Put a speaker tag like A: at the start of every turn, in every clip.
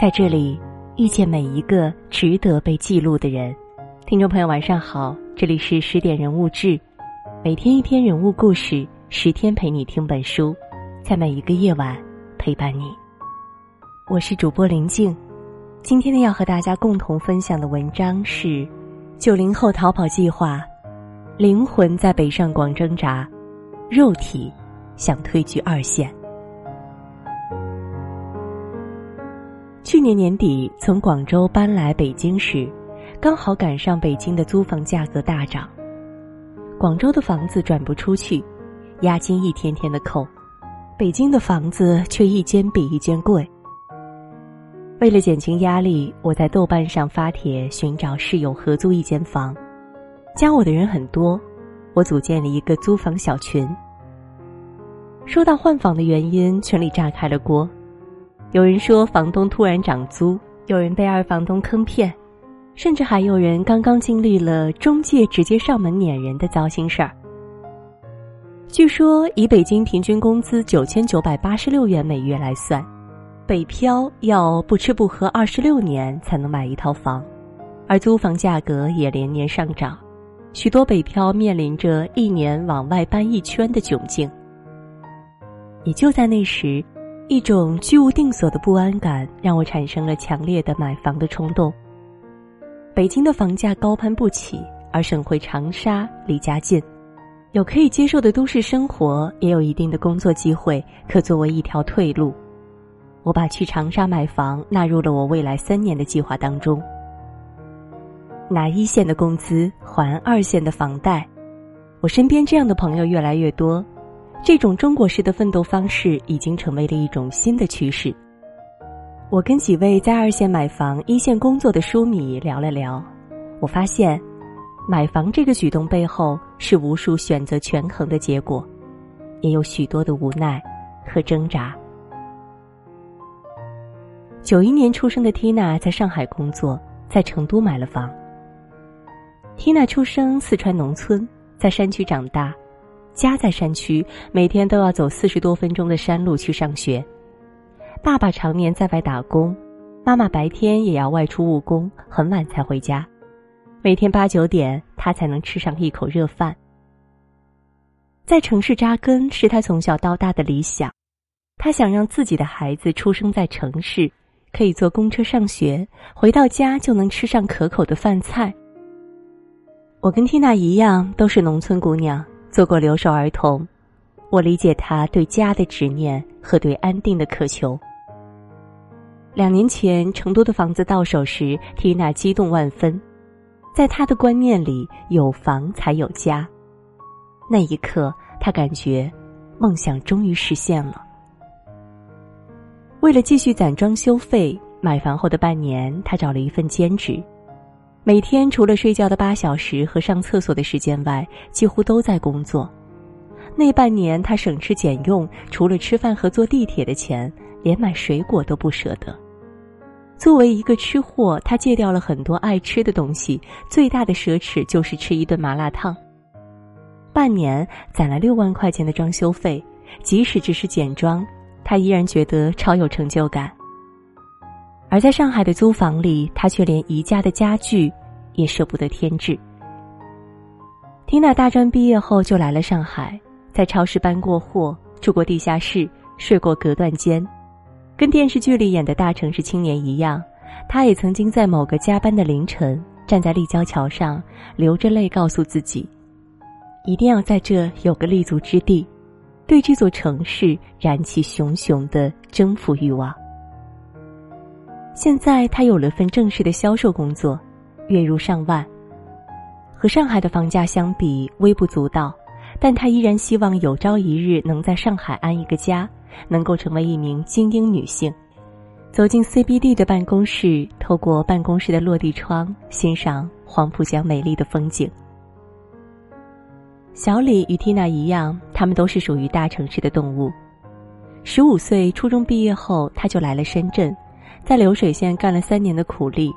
A: 在这里遇见每一个值得被记录的人。听众朋友，晚上好，这里是十点人物志，每天一篇人物故事，十天陪你听本书，在每一个夜晚陪伴你。我是主播林静，今天呢要和大家共同分享的文章是九零后逃跑计划，灵魂在北上广挣扎，肉体想退居二线。去年年底从广州搬来北京时，刚好赶上北京的租房价格大涨，广州的房子转不出去，押金一天天的扣，北京的房子却一间比一间贵。为了减轻压力，我在豆瓣上发帖寻找室友合租一间房，加我的人很多，我组建了一个租房小群。说到换房的原因，群里炸开了锅。有人说房东突然涨租，有人被二房东坑骗，甚至还有人刚刚经历了中介直接上门撵人的糟心事儿。据说以北京平均工资九千九百八十六元每月来算，北漂要不吃不喝二十六年才能买一套房，而租房价格也连年上涨，许多北漂面临着一年往外搬一圈的窘境。也就在那时。一种居无定所的不安感，让我产生了强烈的买房的冲动。北京的房价高攀不起，而省会长沙离家近，有可以接受的都市生活，也有一定的工作机会，可作为一条退路。我把去长沙买房纳入了我未来三年的计划当中。拿一线的工资还二线的房贷，我身边这样的朋友越来越多。这种中国式的奋斗方式已经成为了一种新的趋势。我跟几位在二线买房、一线工作的书迷聊了聊，我发现，买房这个举动背后是无数选择权衡的结果，也有许多的无奈和挣扎。九一年出生的缇娜在上海工作，在成都买了房。缇娜出生四川农村，在山区长大。家在山区，每天都要走四十多分钟的山路去上学。爸爸常年在外打工，妈妈白天也要外出务工，很晚才回家。每天八九点，他才能吃上一口热饭。在城市扎根是他从小到大的理想，他想让自己的孩子出生在城市，可以坐公车上学，回到家就能吃上可口的饭菜。我跟缇娜一样，都是农村姑娘。做过留守儿童，我理解他对家的执念和对安定的渴求。两年前，成都的房子到手时，缇娜激动万分。在他的观念里，有房才有家。那一刻，他感觉梦想终于实现了。为了继续攒装修费，买房后的半年，他找了一份兼职。每天除了睡觉的八小时和上厕所的时间外，几乎都在工作。那半年，他省吃俭用，除了吃饭和坐地铁的钱，连买水果都不舍得。作为一个吃货，他戒掉了很多爱吃的东西，最大的奢侈就是吃一顿麻辣烫。半年攒了六万块钱的装修费，即使只是简装，他依然觉得超有成就感。而在上海的租房里，他却连宜家的家具也舍不得添置。缇娜大专毕业后就来了上海，在超市搬过货，住过地下室，睡过隔断间，跟电视剧里演的大城市青年一样，他也曾经在某个加班的凌晨，站在立交桥上，流着泪告诉自己，一定要在这有个立足之地，对这座城市燃起熊熊的征服欲望。现在他有了份正式的销售工作，月入上万。和上海的房价相比微不足道，但他依然希望有朝一日能在上海安一个家，能够成为一名精英女性。走进 CBD 的办公室，透过办公室的落地窗欣赏黄浦江美丽的风景。小李与缇娜一样，他们都是属于大城市的动物。十五岁初中毕业后，他就来了深圳。在流水线干了三年的苦力，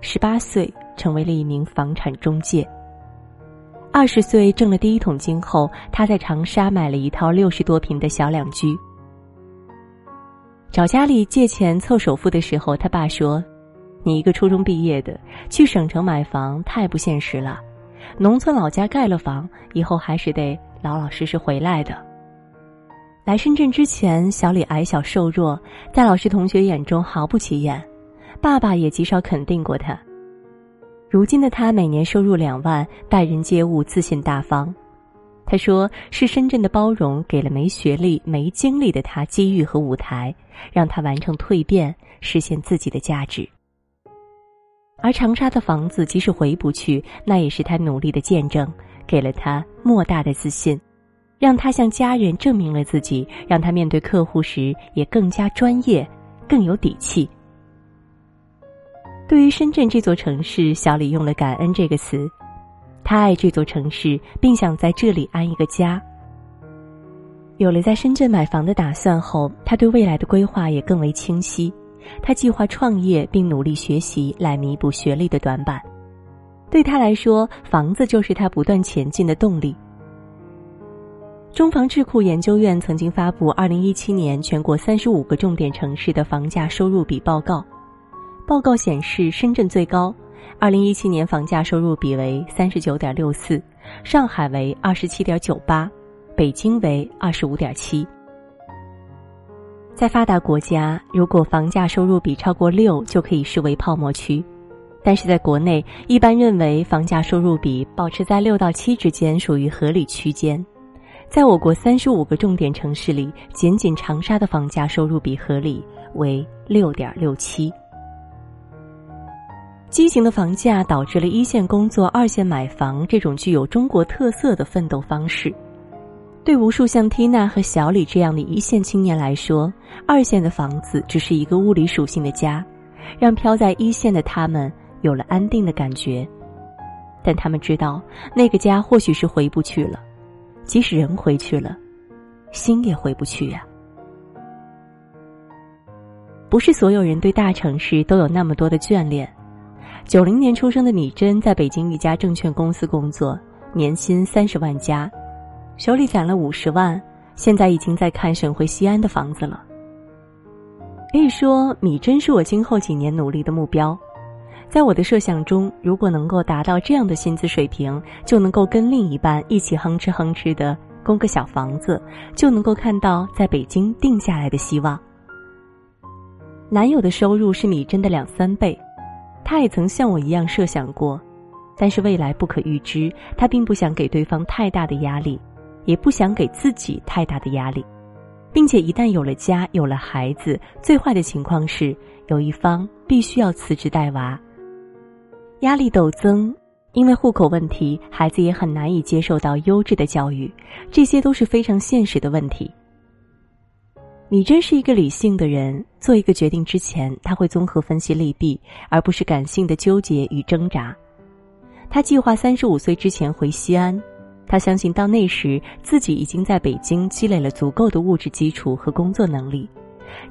A: 十八岁成为了一名房产中介。二十岁挣了第一桶金后，他在长沙买了一套六十多平的小两居。找家里借钱凑首付的时候，他爸说：“你一个初中毕业的，去省城买房太不现实了。农村老家盖了房，以后还是得老老实实回来的。”来深圳之前，小李矮小瘦弱，在老师同学眼中毫不起眼，爸爸也极少肯定过他。如今的他每年收入两万，待人接物自信大方。他说：“是深圳的包容，给了没学历、没经历的他机遇和舞台，让他完成蜕变，实现自己的价值。而长沙的房子，即使回不去，那也是他努力的见证，给了他莫大的自信，让他向家人证明了自己，让他面对客户时也更加专业，更有底气。”对于深圳这座城市，小李用了“感恩”这个词。他爱这座城市，并想在这里安一个家。有了在深圳买房的打算后，他对未来的规划也更为清晰。他计划创业，并努力学习来弥补学历的短板。对他来说，房子就是他不断前进的动力。中房智库研究院曾经发布《二零一七年全国三十五个重点城市的房价收入比报告》，报告显示，深圳最高。二零一七年房价收入比为三十九点六四，上海为二十七点九八，北京为二十五点七。在发达国家，如果房价收入比超过六，就可以视为泡沫区；但是在国内，一般认为房价收入比保持在六到七之间属于合理区间。在我国三十五个重点城市里，仅仅长沙的房价收入比合理为六点六七。畸形的房价导致了一线工作、二线买房这种具有中国特色的奋斗方式。对无数像缇娜和小李这样的一线青年来说，二线的房子只是一个物理属性的家，让飘在一线的他们有了安定的感觉。但他们知道，那个家或许是回不去了，即使人回去了，心也回不去呀。不是所有人对大城市都有那么多的眷恋。九零年出生的米珍在北京一家证券公司工作，年薪三十万加，手里攒了五十万，现在已经在看省会西安的房子了。可以说，米珍是我今后几年努力的目标。在我的设想中，如果能够达到这样的薪资水平，就能够跟另一半一起哼哧哼哧的供个小房子，就能够看到在北京定下来的希望。男友的收入是米珍的两三倍。他也曾像我一样设想过，但是未来不可预知，他并不想给对方太大的压力，也不想给自己太大的压力，并且一旦有了家，有了孩子，最坏的情况是有一方必须要辞职带娃，压力陡增，因为户口问题，孩子也很难以接受到优质的教育，这些都是非常现实的问题。你真是一个理性的人，做一个决定之前，他会综合分析利弊，而不是感性的纠结与挣扎。他计划三十五岁之前回西安，他相信到那时自己已经在北京积累了足够的物质基础和工作能力，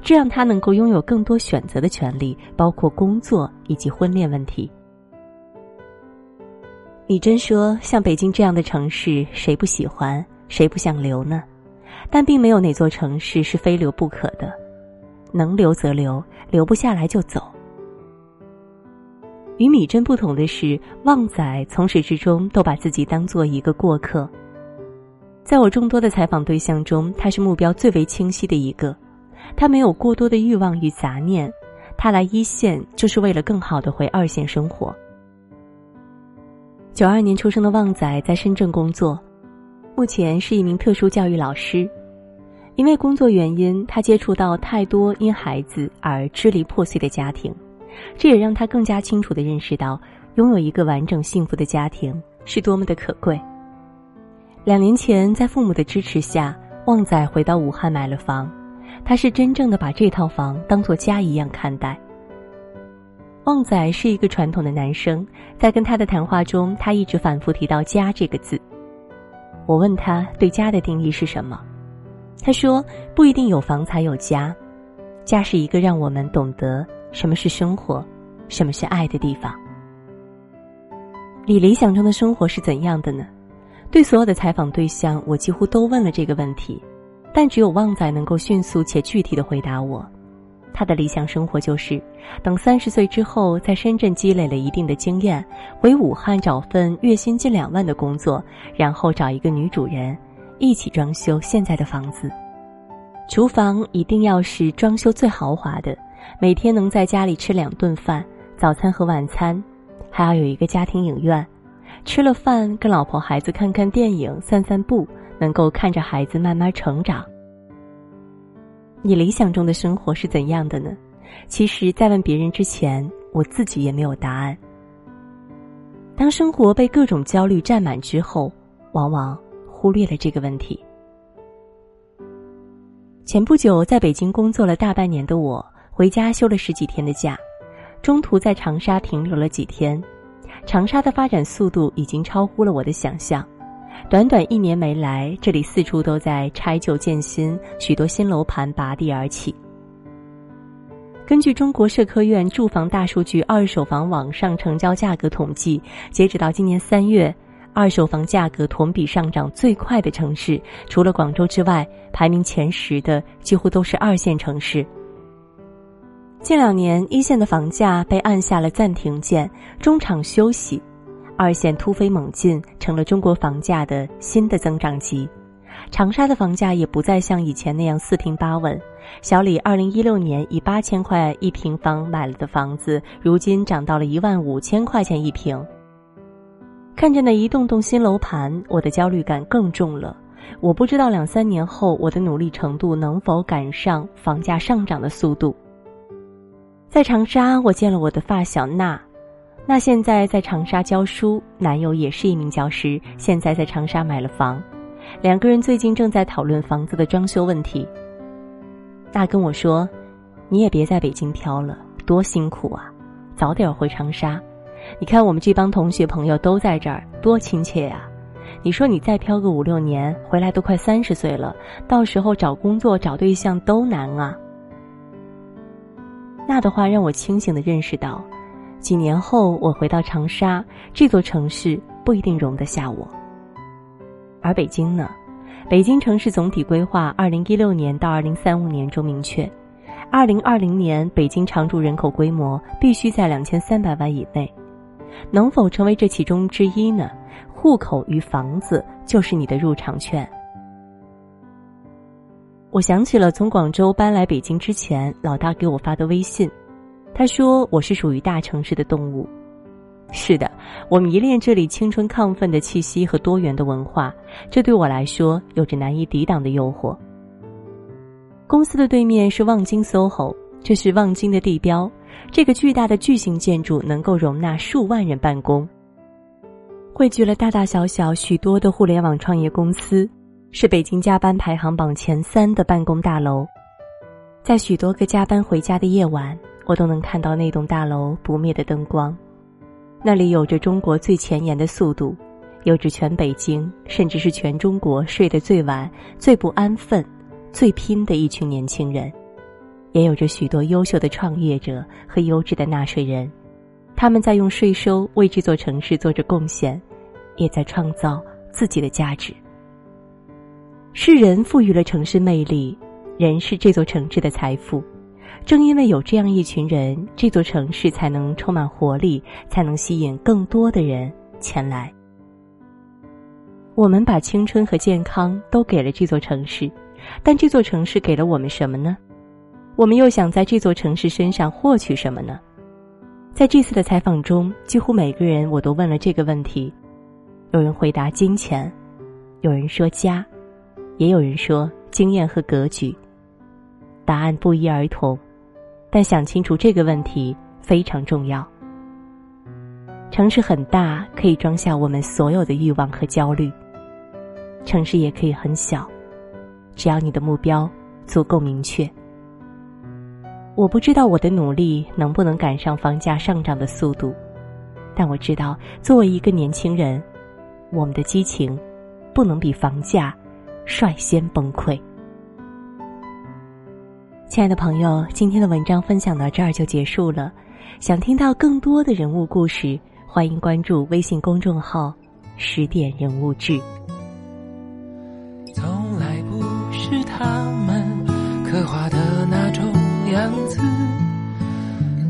A: 这样他能够拥有更多选择的权利，包括工作以及婚恋问题。你真说，像北京这样的城市，谁不喜欢，谁不想留呢？但并没有哪座城市是非留不可的，能留则留，留不下来就走。与米珍不同的是，旺仔从始至终都把自己当做一个过客。在我众多的采访对象中，他是目标最为清晰的一个。他没有过多的欲望与杂念，他来一线就是为了更好的回二线生活。九二年出生的旺仔在深圳工作。目前是一名特殊教育老师，因为工作原因，他接触到太多因孩子而支离破碎的家庭，这也让他更加清楚地认识到，拥有一个完整幸福的家庭是多么的可贵。两年前，在父母的支持下，旺仔回到武汉买了房，他是真正的把这套房当做家一样看待。旺仔是一个传统的男生，在跟他的谈话中，他一直反复提到“家”这个字。我问他对家的定义是什么，他说不一定有房才有家，家是一个让我们懂得什么是生活，什么是爱的地方。你理想中的生活是怎样的呢？对所有的采访对象，我几乎都问了这个问题，但只有旺仔能够迅速且具体的回答我：他的理想生活就是，等三十岁之后，在深圳积累了一定的经验，回武汉找份月薪近两万的工作，然后找一个女主人，一起装修现在的房子。厨房一定要是装修最豪华的，每天能在家里吃两顿饭，早餐和晚餐，还要有一个家庭影院，吃了饭跟老婆孩子看看电影、散散步，能够看着孩子慢慢成长。你理想中的生活是怎样的呢？其实，在问别人之前，我自己也没有答案。当生活被各种焦虑占满之后，往往忽略了这个问题。前不久在北京工作了大半年的我，回家休了十几天的假，中途在长沙停留了几天。长沙的发展速度已经超乎了我的想象。短短一年没来，这里四处都在拆旧建新，许多新楼盘拔地而起。根据中国社科院住房大数据二手房网上成交价格统计，截止到今年三月，二手房价格同比上涨最快的城市，除了广州之外，排名前十的几乎都是二线城市。近两年，一线的房价被按下了暂停键，中场休息。二线突飞猛进，成了中国房价的新的增长极。长沙的房价也不再像以前那样四平八稳。小李二零一六年以八千块一平方买了的房子，如今涨到了一万五千块钱一平。看着那一栋栋新楼盘，我的焦虑感更重了。我不知道两三年后我的努力程度能否赶上房价上涨的速度。在长沙，我见了我的发小娜。娜现在在长沙教书，男友也是一名教师，现在在长沙买了房，两个人最近正在讨论房子的装修问题。那跟我说：“你也别在北京漂了，多辛苦啊，早点回长沙。你看我们这帮同学朋友都在这儿，多亲切呀。你说你再漂个五六年，回来都快三十岁了，到时候找工作找对象都难啊。”那的话让我清醒的认识到。几年后，我回到长沙这座城市，不一定容得下我。而北京呢？北京城市总体规划二零一六年到二零三五年中明确，二零二零年北京常住人口规模必须在两千三百万以内。能否成为这其中之一呢？户口与房子就是你的入场券。我想起了从广州搬来北京之前，老大给我发的微信。他说：“我是属于大城市的动物。”是的，我迷恋这里青春亢奋的气息和多元的文化，这对我来说有着难以抵挡的诱惑。公司的对面是望京 SOHO，这是望京的地标。这个巨大的巨型建筑能够容纳数万人办公，汇聚了大大小小许多的互联网创业公司，是北京加班排行榜前三的办公大楼。在许多个加班回家的夜晚。我都能看到那栋大楼不灭的灯光，那里有着中国最前沿的速度，有着全北京甚至是全中国睡得最晚、最不安分、最拼的一群年轻人，也有着许多优秀的创业者和优质的纳税人，他们在用税收为这座城市做着贡献，也在创造自己的价值。是人赋予了城市魅力，人是这座城市的财富。正因为有这样一群人，这座城市才能充满活力，才能吸引更多的人前来。我们把青春和健康都给了这座城市，但这座城市给了我们什么呢？我们又想在这座城市身上获取什么呢？在这次的采访中，几乎每个人我都问了这个问题。有人回答金钱，有人说家，也有人说经验和格局。答案不一而同。但想清楚这个问题非常重要。城市很大，可以装下我们所有的欲望和焦虑；城市也可以很小，只要你的目标足够明确。我不知道我的努力能不能赶上房价上涨的速度，但我知道，作为一个年轻人，我们的激情不能比房价率先崩溃。亲爱的朋友，今天的文章分享到这儿就结束了。想听到更多的人物故事，欢迎关注微信公众号“十点人物志”。
B: 从来不是他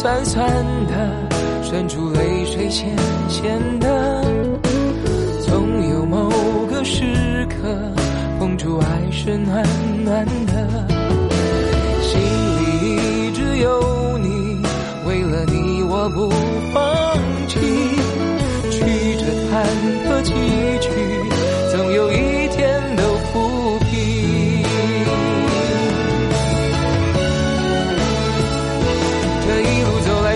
B: 酸酸的，渗出泪水咸咸的，总有某个时刻，碰触爱是暖暖的，心里一直有你，为了你我不放弃，曲折坎坷崎岖，总有一天都抚平。这一，